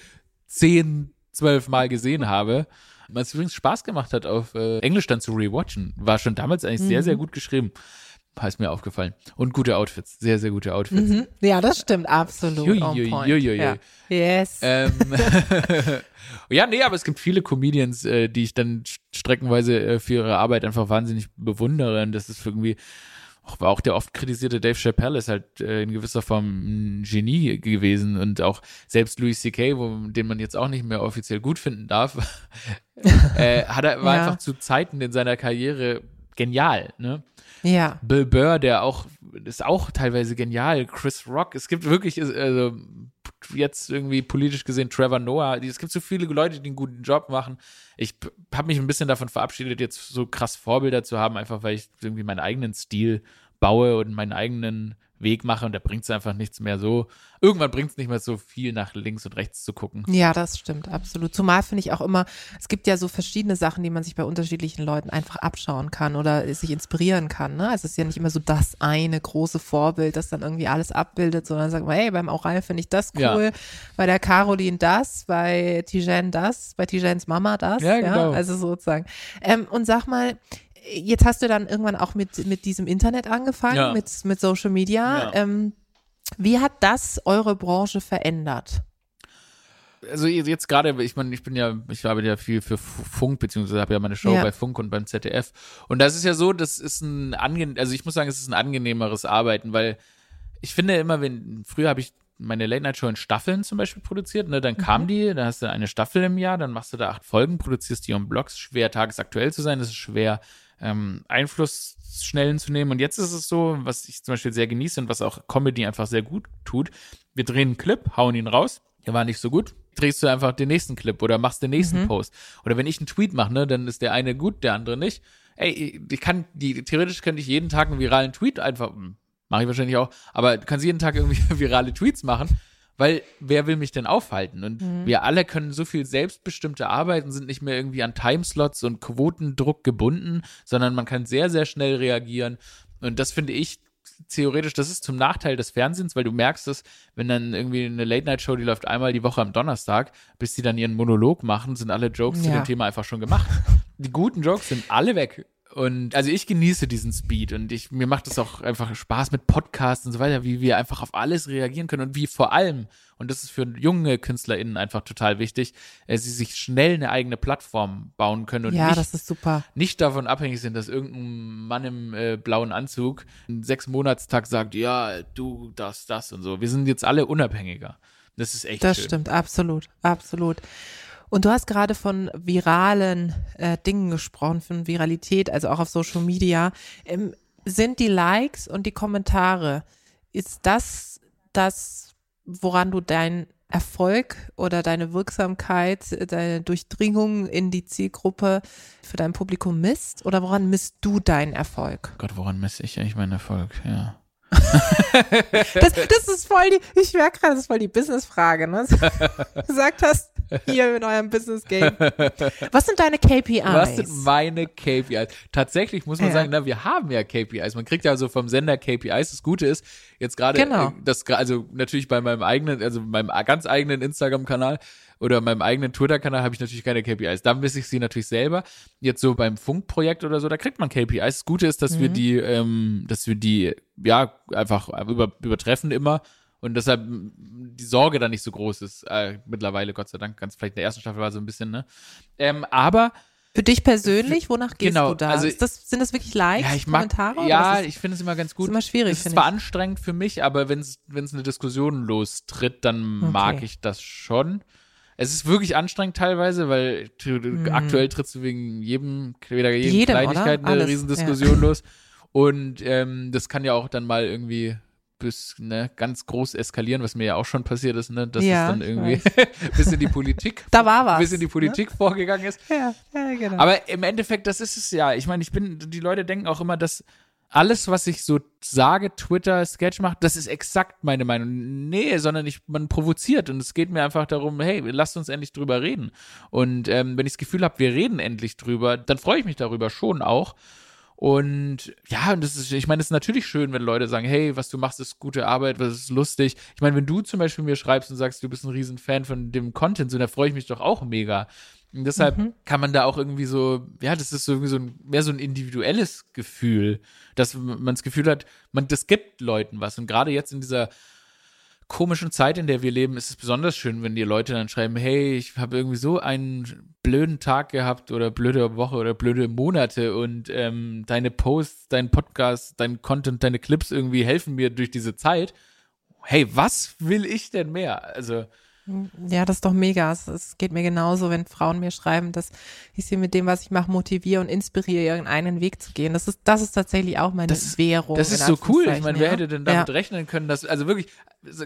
[SPEAKER 2] zehn, zwölf Mal gesehen habe. Was übrigens Spaß gemacht hat, auf äh, Englisch dann zu rewatchen. War schon damals eigentlich sehr,
[SPEAKER 3] Mhm.
[SPEAKER 2] sehr gut geschrieben. Ist mir aufgefallen. Und gute Outfits. Sehr, sehr gute Outfits.
[SPEAKER 3] Mhm. Ja, das stimmt, absolut.
[SPEAKER 2] Ui,
[SPEAKER 3] on
[SPEAKER 2] ui,
[SPEAKER 3] point.
[SPEAKER 2] ui, ui,
[SPEAKER 3] Ja. Yes.
[SPEAKER 2] Ähm, ja, nee, aber es gibt viele Comedians, äh, die ich dann st- streckenweise äh, für ihre Arbeit einfach wahnsinnig bewundere. Und das ist irgendwie, auch, war auch der oft kritisierte Dave Chappelle ist halt äh, in gewisser Form ein Genie gewesen. Und auch selbst Louis C.K., wo, den man jetzt auch nicht mehr offiziell gut finden darf, äh, hat er, war
[SPEAKER 3] Ja.
[SPEAKER 2] einfach zu Zeiten in seiner Karriere genial, ne?
[SPEAKER 3] ja.
[SPEAKER 2] Bill Burr, der auch, ist auch teilweise genial. Chris Rock, es gibt wirklich, also jetzt irgendwie politisch gesehen Trevor Noah, es gibt so viele Leute, die einen guten Job machen. Ich habe mich ein bisschen davon verabschiedet, jetzt so krass Vorbilder zu haben, einfach weil ich irgendwie meinen eigenen Stil baue und meinen eigenen Weg mache und da bringt es einfach nichts mehr so. Irgendwann bringt es nicht mehr so viel nach links und rechts zu gucken.
[SPEAKER 3] Ja, das stimmt, absolut. Zumal finde ich auch immer, es gibt ja so verschiedene Sachen, die man sich bei unterschiedlichen Leuten einfach abschauen kann oder sich inspirieren kann. Ne? Also es ist ja nicht immer so das eine große Vorbild, das dann irgendwie alles abbildet, sondern sagt man, hey, beim Aural finde ich das cool,
[SPEAKER 2] Ja.
[SPEAKER 3] bei der Caroline das, bei Tijen das, bei Tijens Mama das.
[SPEAKER 2] Ja, genau.
[SPEAKER 3] Also sozusagen. Ähm, und sag mal, jetzt hast du dann irgendwann auch mit, mit diesem Internet angefangen,
[SPEAKER 2] Ja.
[SPEAKER 3] mit, mit Social Media.
[SPEAKER 2] Ja.
[SPEAKER 3] Ähm, wie hat das eure Branche verändert?
[SPEAKER 2] also jetzt gerade, ich meine, ich bin ja, ich arbeite ja viel für Funk, beziehungsweise habe ja meine Show
[SPEAKER 3] Ja.
[SPEAKER 2] bei Funk und beim ZDF. Und das ist ja so, das ist ein angenehm, also ich muss sagen, es ist ein angenehmeres Arbeiten, weil ich finde immer, wenn, früher habe ich meine Late-Night-Show in Staffeln zum Beispiel produziert, ne, dann kam die, dann hast du eine Staffel im Jahr, dann machst du da acht Folgen, produzierst die um Blogs, schwer tagesaktuell zu sein, es ist schwer, ähm, Einflussschnellen zu nehmen. Und jetzt ist es so, was ich zum Beispiel sehr genieße und was auch Comedy einfach sehr gut tut, wir drehen einen Clip, hauen ihn raus, der war nicht so gut, drehst du einfach den nächsten Clip oder machst den nächsten Post. Oder wenn ich einen Tweet mache, ne, dann ist der eine gut, der andere nicht. Ey, ich kann, die, theoretisch könnte ich jeden Tag einen viralen Tweet einfach, mache ich wahrscheinlich auch, aber du kannst jeden Tag irgendwie virale Tweets machen, weil wer will mich denn aufhalten? Und wir alle können so viel selbstbestimmte arbeiten, sind nicht mehr irgendwie an Timeslots und Quotendruck gebunden, sondern man kann sehr, sehr schnell reagieren. Und das finde ich theoretisch, das ist zum Nachteil des Fernsehens, weil du merkst es, wenn dann irgendwie eine Late-Night-Show, die läuft einmal die Woche am Donnerstag, bis die dann ihren Monolog machen, sind alle Jokes zu
[SPEAKER 3] Ja.
[SPEAKER 2] dem Thema einfach schon gemacht. Die guten Jokes sind alle weg. Und also ich genieße diesen Speed und ich, mir macht es auch einfach Spaß mit Podcasts und so weiter, wie wir einfach auf alles reagieren können und wie vor allem, und das ist für junge KünstlerInnen einfach total wichtig, äh, sie sich schnell eine eigene Plattform bauen können und
[SPEAKER 3] ja,
[SPEAKER 2] nicht
[SPEAKER 3] das ist super.
[SPEAKER 2] nicht davon abhängig sind, dass irgendein Mann im äh, blauen Anzug einen Sechs-Monatstag sagt, ja, du, das, das und so. Wir sind jetzt alle unabhängiger. Das ist echt
[SPEAKER 3] Das
[SPEAKER 2] schön.
[SPEAKER 3] stimmt, absolut, absolut. Und du hast gerade von viralen äh, Dingen gesprochen, von Viralität, also auch auf Social Media. Ähm, sind die Likes und die Kommentare, ist das das, woran du deinen Erfolg oder deine Wirksamkeit, deine Durchdringung in die Zielgruppe für dein Publikum misst? Oder woran misst du deinen Erfolg?
[SPEAKER 2] Gott, woran messe ich eigentlich meinen Erfolg? Ja.
[SPEAKER 3] Das, das ist voll die, ich merke gerade, das ist voll die Businessfrage, ne? Du gesagt hast, hier in eurem Business Game. Was sind deine KPIs?
[SPEAKER 2] Was sind meine KPIs? Tatsächlich muss man
[SPEAKER 3] Ja.
[SPEAKER 2] sagen, na, wir haben ja KPIs. Man kriegt ja so vom Sender KPIs. Das Gute ist, jetzt gerade,
[SPEAKER 3] Genau.
[SPEAKER 2] äh, das, also natürlich bei meinem eigenen, also meinem ganz eigenen Instagram-Kanal oder meinem eigenen Twitter-Kanal habe ich natürlich keine KPIs. Da messe ich sie natürlich selber. Jetzt so beim Funkprojekt oder so, da kriegt man KPIs. Das Gute ist, dass wir
[SPEAKER 3] Mhm.
[SPEAKER 2] die, ähm, dass wir die, ja, einfach über, übertreffen immer. Und deshalb die Sorge da nicht so groß ist. Äh, mittlerweile, Gott sei Dank, ganz vielleicht in der ersten Staffel war so ein bisschen, ne? Ähm, aber
[SPEAKER 3] Für dich persönlich, wonach gehst
[SPEAKER 2] Genau,
[SPEAKER 3] du da?
[SPEAKER 2] also-
[SPEAKER 3] das, sind das wirklich Likes,
[SPEAKER 2] ja, ich mag,
[SPEAKER 3] Kommentare?
[SPEAKER 2] ja,
[SPEAKER 3] ist,
[SPEAKER 2] ich finde es immer ganz gut.
[SPEAKER 3] ist immer schwierig,
[SPEAKER 2] Es ist zwar
[SPEAKER 3] ich.
[SPEAKER 2] anstrengend für mich, aber wenn es es eine Diskussion lostritt, dann
[SPEAKER 3] Okay.
[SPEAKER 2] mag ich das schon. es ist wirklich anstrengend teilweise, weil mhm. aktuell trittst du wegen jedem, weder jedem,
[SPEAKER 3] jedem
[SPEAKER 2] Kleinigkeit eine
[SPEAKER 3] Alles,
[SPEAKER 2] Riesendiskussion los. Und ähm, das kann ja auch dann mal irgendwie bis ne, ganz groß eskalieren, was mir ja auch schon passiert ist, ne, dass
[SPEAKER 3] Ja,
[SPEAKER 2] es dann irgendwie bis in die Politik,
[SPEAKER 3] Da war was.
[SPEAKER 2] bis in die Politik vorgegangen ist.
[SPEAKER 3] Ja, ja, genau.
[SPEAKER 2] Aber im Endeffekt, das ist es ja. Ich meine, ich bin, die Leute denken auch immer, dass alles, was ich so sage, Twitter, Sketch macht, das ist exakt meine Meinung. Nee, sondern ich, man provoziert und es geht mir einfach darum, hey, lasst uns endlich drüber reden. Und ähm, wenn ich das Gefühl habe, wir reden endlich drüber, dann freue ich mich darüber schon auch. Und ja, und das ist, ich meine, es ist natürlich schön, wenn Leute sagen, hey, was du machst, ist gute Arbeit, was ist lustig. Ich meine, wenn du zum Beispiel mir schreibst und sagst, du bist ein riesen Fan von dem Content, so, dann freue ich mich doch auch mega. Und deshalb
[SPEAKER 3] Mhm.
[SPEAKER 2] kann man da auch irgendwie so, ja, das ist so irgendwie so ein, mehr so ein individuelles Gefühl, dass man das Gefühl hat, man, das gibt Leuten was. Und gerade jetzt in dieser komischen Zeit, in der wir leben, ist es besonders schön, wenn die Leute dann schreiben, hey, ich habe irgendwie so einen blöden Tag gehabt oder blöde Woche oder blöde Monate und ähm, deine Posts, dein Podcast, dein Content, deine Clips irgendwie helfen mir durch diese Zeit. Hey, was will ich denn mehr? Also,
[SPEAKER 3] Ja, das ist doch mega. Es, es geht mir genauso, wenn Frauen mir schreiben, dass ich sie mit dem, was ich mache, motiviere und inspiriere, irgendeinen Weg zu gehen. Das ist, das ist tatsächlich auch meine
[SPEAKER 2] Das
[SPEAKER 3] Währung.
[SPEAKER 2] Das ist so cool. Ich meine, wer hätte denn damit
[SPEAKER 3] ja.
[SPEAKER 2] rechnen können, dass, also wirklich,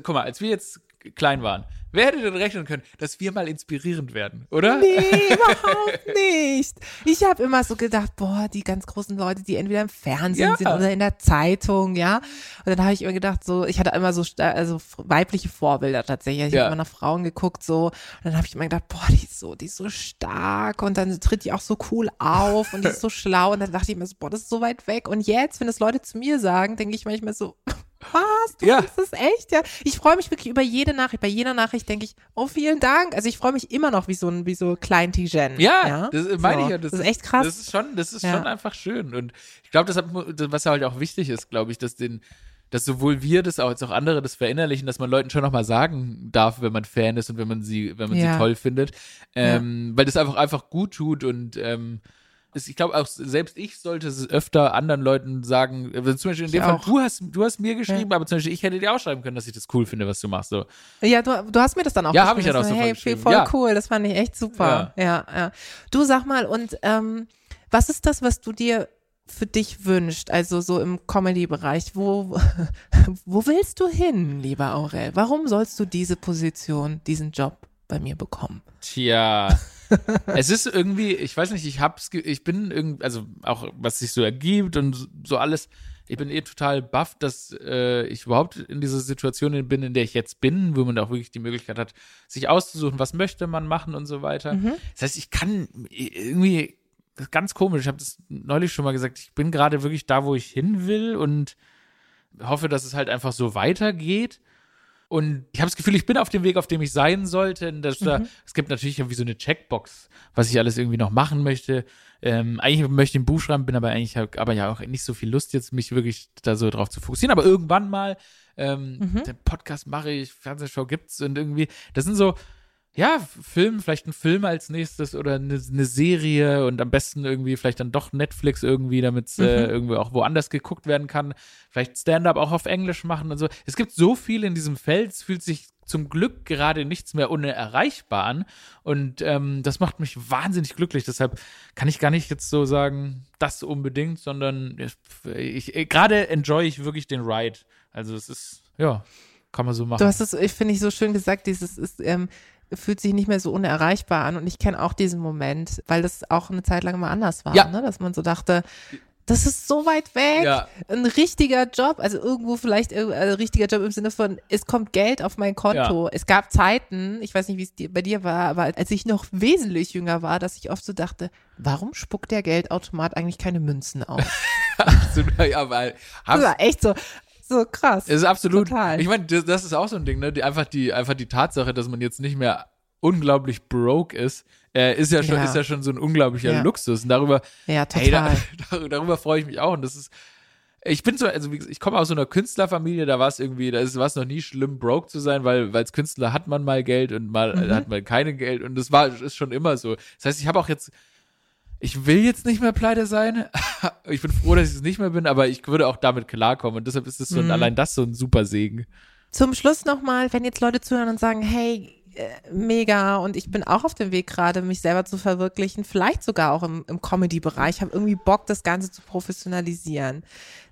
[SPEAKER 2] guck mal, als wir jetzt klein waren, wer hätte denn rechnen können, dass wir mal inspirierend werden, oder?
[SPEAKER 3] Nee, überhaupt nicht. Ich habe immer so gedacht, boah, die ganz großen Leute, die entweder im Fernsehen
[SPEAKER 2] Ja.
[SPEAKER 3] sind oder in der Zeitung, ja. Und dann habe ich immer gedacht, so, ich hatte immer so also weibliche Vorbilder tatsächlich. Ich
[SPEAKER 2] Ja.
[SPEAKER 3] habe immer nach Frauen geguckt, so. Und dann habe ich immer gedacht, boah, die ist so, die ist so stark und dann tritt die auch so cool auf und die ist so schlau. Und dann dachte ich mir so, boah, das ist so weit weg. Und jetzt, wenn das Leute zu mir sagen, denke ich manchmal so, was? Du
[SPEAKER 2] Ja.
[SPEAKER 3] findest das echt? Ja. Ich freue mich wirklich über jede Nachricht. Bei jeder Nachricht denke ich, oh, vielen Dank. Also ich freue mich immer noch wie so ein, wie so klein Tijen.
[SPEAKER 2] Ja, das meine
[SPEAKER 3] So.
[SPEAKER 2] ich ja. Das,
[SPEAKER 3] ist echt krass.
[SPEAKER 2] Das ist schon, das ist
[SPEAKER 3] Ja.
[SPEAKER 2] schon einfach schön. Und ich glaube, das hat, was halt auch wichtig ist, glaube ich, dass den, dass sowohl wir das als auch andere das verinnerlichen, dass man Leuten schon nochmal sagen darf, wenn man Fan ist und wenn man sie, wenn man
[SPEAKER 3] Ja.
[SPEAKER 2] sie toll findet. Ähm, Weil das einfach einfach gut tut und ähm, ich glaube auch selbst ich sollte es öfter anderen Leuten sagen, also zum Beispiel in
[SPEAKER 3] Ich
[SPEAKER 2] dem Fall,
[SPEAKER 3] auch.
[SPEAKER 2] du hast, du hast mir geschrieben, aber zum Beispiel ich hätte dir auch schreiben können, dass ich das cool finde, was du machst. So.
[SPEAKER 3] Ja, du, du hast mir das dann auch
[SPEAKER 2] Ja, ich
[SPEAKER 3] geschrieben,
[SPEAKER 2] ja
[SPEAKER 3] dass
[SPEAKER 2] auch
[SPEAKER 3] du,
[SPEAKER 2] sofort
[SPEAKER 3] Hey, viel
[SPEAKER 2] geschrieben.
[SPEAKER 3] voll
[SPEAKER 2] Ja.
[SPEAKER 3] cool, das fand ich echt super. Ja. ja, Du sag mal, und ähm, was ist das, was du dir für dich wünscht, also so im Comedy-Bereich? Wo, wo willst du hin, lieber Aurel? Warum sollst du diese Position, diesen Job bei mir bekommen?
[SPEAKER 2] Tja. es ist irgendwie, ich weiß nicht, ich hab's, ich bin irgendwie, also auch was sich so ergibt und so alles, ich bin eh total baff, dass äh, ich überhaupt in dieser Situation bin, in der ich jetzt bin, wo man auch wirklich die Möglichkeit hat, sich auszusuchen, was möchte man machen und so weiter. Das heißt, ich kann irgendwie, das ist ganz komisch, ich habe das neulich schon mal gesagt, ich bin gerade wirklich da, wo ich hin will und hoffe, dass es halt einfach so weitergeht. Und ich habe das Gefühl, ich bin auf dem Weg, auf dem ich sein sollte. Und Dass da, es gibt natürlich irgendwie so eine Checkbox, was ich alles irgendwie noch machen möchte. Ähm, eigentlich möchte ich ein Buch schreiben, bin aber eigentlich hab, aber ja auch nicht so viel Lust jetzt, mich wirklich da so drauf zu fokussieren. Aber irgendwann mal, ähm, den Podcast mache ich, Fernsehshow gibt's und irgendwie, das sind so, ja, Film, vielleicht ein Film als nächstes oder eine, eine Serie und am besten irgendwie vielleicht dann doch Netflix irgendwie, damit es äh, irgendwie auch woanders geguckt werden kann. Vielleicht Stand-up auch auf Englisch machen und so. Es gibt so viel in diesem Feld, es fühlt sich zum Glück gerade nichts mehr unerreichbar an und ähm, das macht mich wahnsinnig glücklich. Deshalb kann ich gar nicht jetzt so sagen, das unbedingt, sondern ich, ich gerade enjoy ich wirklich den Ride. Also es ist, ja, kann man so machen.
[SPEAKER 3] Du hast es, ich finde ich so schön gesagt, dieses ist, ähm, fühlt sich nicht mehr so unerreichbar an und ich kenne auch diesen Moment, weil das auch eine Zeit lang mal anders war,
[SPEAKER 2] Ja.
[SPEAKER 3] ne? dass man so dachte, das ist so weit weg,
[SPEAKER 2] Ja.
[SPEAKER 3] ein richtiger Job, also irgendwo vielleicht äh, ein richtiger Job im Sinne von, es kommt Geld auf mein Konto. Es gab Zeiten, ich weiß nicht, wie es dir, bei dir war, aber als ich noch wesentlich jünger war, dass ich oft so dachte, warum spuckt der Geldautomat eigentlich keine Münzen aus?
[SPEAKER 2] ja, weil,
[SPEAKER 3] Das war echt so, so krass.
[SPEAKER 2] Es ist absolut.
[SPEAKER 3] Total.
[SPEAKER 2] Ich meine, das, ist auch so ein Ding, ne? Die, einfach die, einfach die Tatsache, dass man jetzt nicht mehr unglaublich broke ist, äh, ist ja schon,
[SPEAKER 3] Ja.
[SPEAKER 2] ist ja schon so ein unglaublicher
[SPEAKER 3] Ja.
[SPEAKER 2] Luxus. Und darüber,
[SPEAKER 3] ja,
[SPEAKER 2] da,
[SPEAKER 3] total.
[SPEAKER 2] dar- darüber freue ich mich auch. Und das ist, ich bin so, also ich komme aus so einer Künstlerfamilie, da war es irgendwie, da ist- war es noch nie schlimm, broke zu sein, weil als Künstler hat man mal Geld und mal
[SPEAKER 3] Mhm.
[SPEAKER 2] hat man keine Geld. Und das war, ist schon immer so. Das heißt, ich habe auch jetzt, ich will jetzt nicht mehr pleite sein. ich bin froh, dass ich es nicht mehr bin, aber ich würde auch damit klarkommen. Und deshalb ist es so ein,
[SPEAKER 3] Mhm.
[SPEAKER 2] allein das so ein super Segen.
[SPEAKER 3] Zum Schluss nochmal, wenn jetzt Leute zuhören und sagen, hey, äh, mega und ich bin auch auf dem Weg gerade, mich selber zu verwirklichen, vielleicht sogar auch im, im Comedy-Bereich. Ich habe irgendwie Bock, das Ganze zu professionalisieren.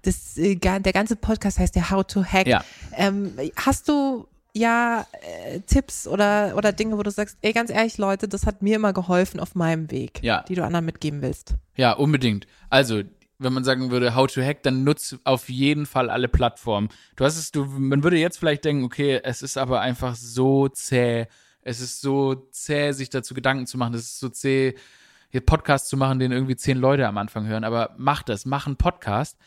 [SPEAKER 3] Das, äh, der ganze Podcast heißt ja How to Hack.
[SPEAKER 2] Ja.
[SPEAKER 3] Ähm, hast du ja äh, Tipps oder, oder Dinge, wo du sagst, ey, ganz ehrlich, Leute, das hat mir immer geholfen auf meinem Weg,
[SPEAKER 2] Ja.
[SPEAKER 3] die du anderen mitgeben willst?
[SPEAKER 2] Ja, unbedingt. Also, wenn man sagen würde, how to hack, dann nutz auf jeden Fall alle Plattformen. Du hast es, du, man würde jetzt vielleicht denken, okay, es ist aber einfach so zäh. Es ist so zäh, sich dazu Gedanken zu machen. Es ist so zäh, hier Podcast zu machen, den irgendwie zehn Leute am Anfang hören. Aber mach das, mach einen Podcast,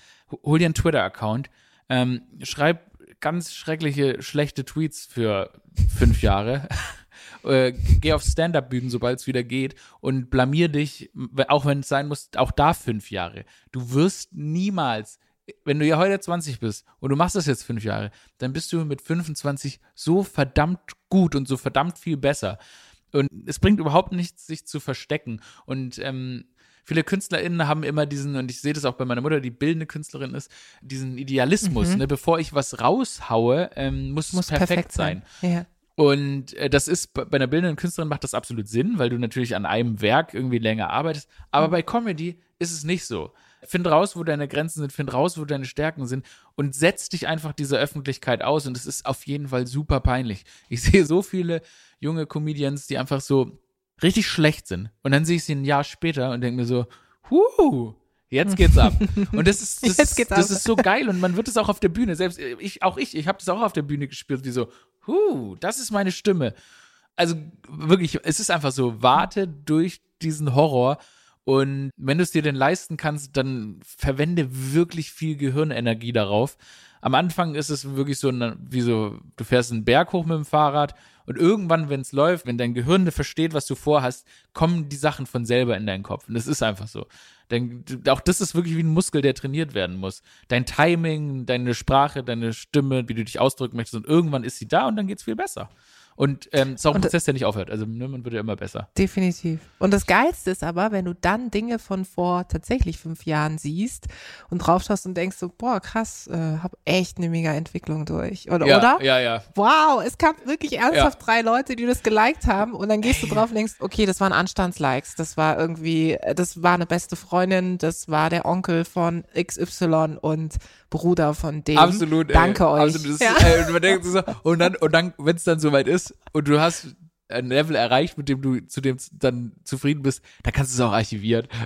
[SPEAKER 2] hol dir einen Twitter-Account, ähm, schreib ganz schreckliche, schlechte Tweets für fünf Jahre. äh, geh auf Stand-Up-Bühnen, sobald es wieder geht und blamier dich, auch wenn es sein muss, auch da fünf Jahre. Du wirst niemals, wenn du ja heute 20 bist und du machst das jetzt fünf Jahre, dann bist du mit 25 so verdammt gut und so verdammt viel besser. Und es bringt überhaupt nichts, sich zu verstecken. Und ähm, viele KünstlerInnen haben immer diesen, und ich sehe das auch bei meiner Mutter, die bildende Künstlerin ist, diesen Idealismus,
[SPEAKER 3] Mhm.
[SPEAKER 2] ne? Bevor ich was raushaue, ähm, muss,
[SPEAKER 3] Muss
[SPEAKER 2] es perfekt, sein.
[SPEAKER 3] Ja.
[SPEAKER 2] Und äh, das ist bei einer bildenden Künstlerin macht das absolut Sinn, weil du natürlich an einem Werk irgendwie länger arbeitest. Aber bei Comedy ist es nicht so. Find raus, wo deine Grenzen sind, find raus, wo deine Stärken sind und setz dich einfach dieser Öffentlichkeit aus. Und es ist auf jeden Fall super peinlich. Ich sehe so viele junge Comedians, die einfach so richtig schlecht sind. Und dann sehe ich sie ein Jahr später und denke mir so, huh, jetzt geht's ab. Und das ist, das, ist, das ist so geil und man wird es auch auf der Bühne, selbst ich, auch ich, ich habe das auch auf der Bühne gespielt, wie so, huh, das ist meine Stimme. Also wirklich, es ist einfach so, warte durch diesen Horror und wenn du es dir denn leisten kannst, dann verwende wirklich viel Gehirnenergie darauf. Am Anfang ist es wirklich so, eine- wie so, du fährst einen Berg hoch mit dem Fahrrad und irgendwann, wenn es läuft, wenn dein Gehirn versteht, was du vorhast, kommen die Sachen von selber in deinen Kopf. Und das ist einfach so. Denn auch das ist wirklich wie ein Muskel, der trainiert werden muss. Dein Timing, deine Sprache, deine Stimme, wie du dich ausdrücken möchtest und irgendwann ist sie da und dann geht's viel besser. Und ähm, es ist auch ein
[SPEAKER 3] Und-
[SPEAKER 2] Prozess, der nicht aufhört. Also ne, man wird ja immer besser.
[SPEAKER 3] Definitiv. Und das Geilste ist aber, wenn du dann Dinge von vor tatsächlich fünf Jahren siehst und draufschaust und denkst so, boah, krass, äh, hab echt eine mega Entwicklung durch. Oder?
[SPEAKER 2] ja,
[SPEAKER 3] oder?
[SPEAKER 2] Ja, ja.
[SPEAKER 3] Wow, es gab wirklich ernsthaft drei Leute, die das geliked haben und dann gehst du drauf und denkst, okay, das waren Anstandslikes, das war irgendwie, äh, das war eine beste Freundin, das war der Onkel von XY und Bruder von dem.
[SPEAKER 2] Absolut. ey.
[SPEAKER 3] Danke euch.
[SPEAKER 2] Absolut. Das
[SPEAKER 3] Ja.
[SPEAKER 2] ist, ey, und man denkt sich so, und dann, und dann, wenn es dann soweit ist und du hast ein Level erreicht, mit dem du zu dem dann zufrieden bist, dann kannst du es auch archivieren.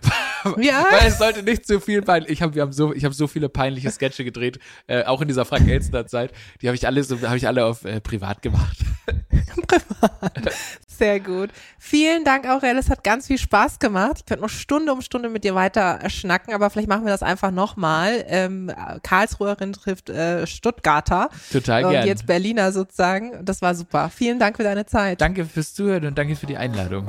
[SPEAKER 3] Ja.
[SPEAKER 2] Weil es sollte nicht zu viel peinlich. Ich habe wir haben so ich habe so viele peinliche Sketche gedreht, äh, auch in dieser Frank Elstner Zeit. Die habe ich alle so habe ich alle auf äh, privat gemacht.
[SPEAKER 3] Sehr gut. Vielen Dank, Aurel. Es hat ganz viel Spaß gemacht. Ich könnte noch Stunde um Stunde mit dir weiter äh, schnacken, aber vielleicht machen wir das einfach nochmal. Ähm, Karlsruherin trifft äh, Stuttgarter
[SPEAKER 2] Total
[SPEAKER 3] und
[SPEAKER 2] gern.
[SPEAKER 3] jetzt Berliner sozusagen. Das war super. Vielen Dank für deine Zeit.
[SPEAKER 2] Danke fürs Zuhören und danke für die Einladung.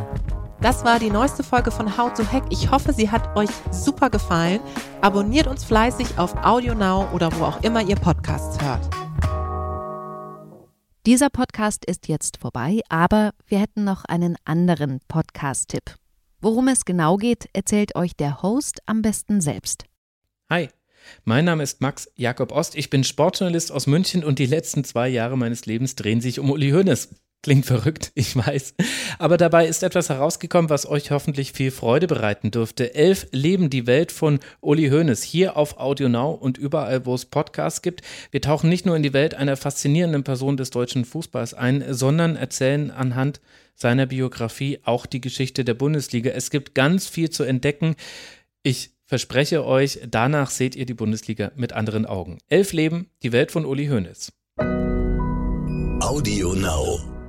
[SPEAKER 3] Das war die neueste Folge von How to Hack. Ich hoffe, sie hat euch super gefallen. Abonniert uns fleißig auf AudioNow oder wo auch immer ihr Podcasts hört.
[SPEAKER 1] Dieser Podcast ist jetzt vorbei, aber wir hätten noch einen anderen Podcast-Tipp. Worum es genau geht, erzählt euch der Host am besten selbst.
[SPEAKER 4] Hi, mein Name ist Max Jakob Ost. Ich bin Sportjournalist aus München und die letzten zwei Jahre meines Lebens drehen sich um Uli Hoeneß. Klingt verrückt, ich weiß. Aber dabei ist etwas herausgekommen, was euch hoffentlich viel Freude bereiten dürfte. Elf leben die Welt von Uli Hoeneß hier auf Audio Now und überall, wo es Podcasts gibt. Wir tauchen nicht nur in die Welt einer faszinierenden Person des deutschen Fußballs ein, sondern erzählen anhand seiner Biografie auch die Geschichte der Bundesliga. Es gibt ganz viel zu entdecken. Ich verspreche euch, danach seht ihr die Bundesliga mit anderen Augen. Elf Leben, die Welt von Uli Hoeneß.
[SPEAKER 5] Audio Now.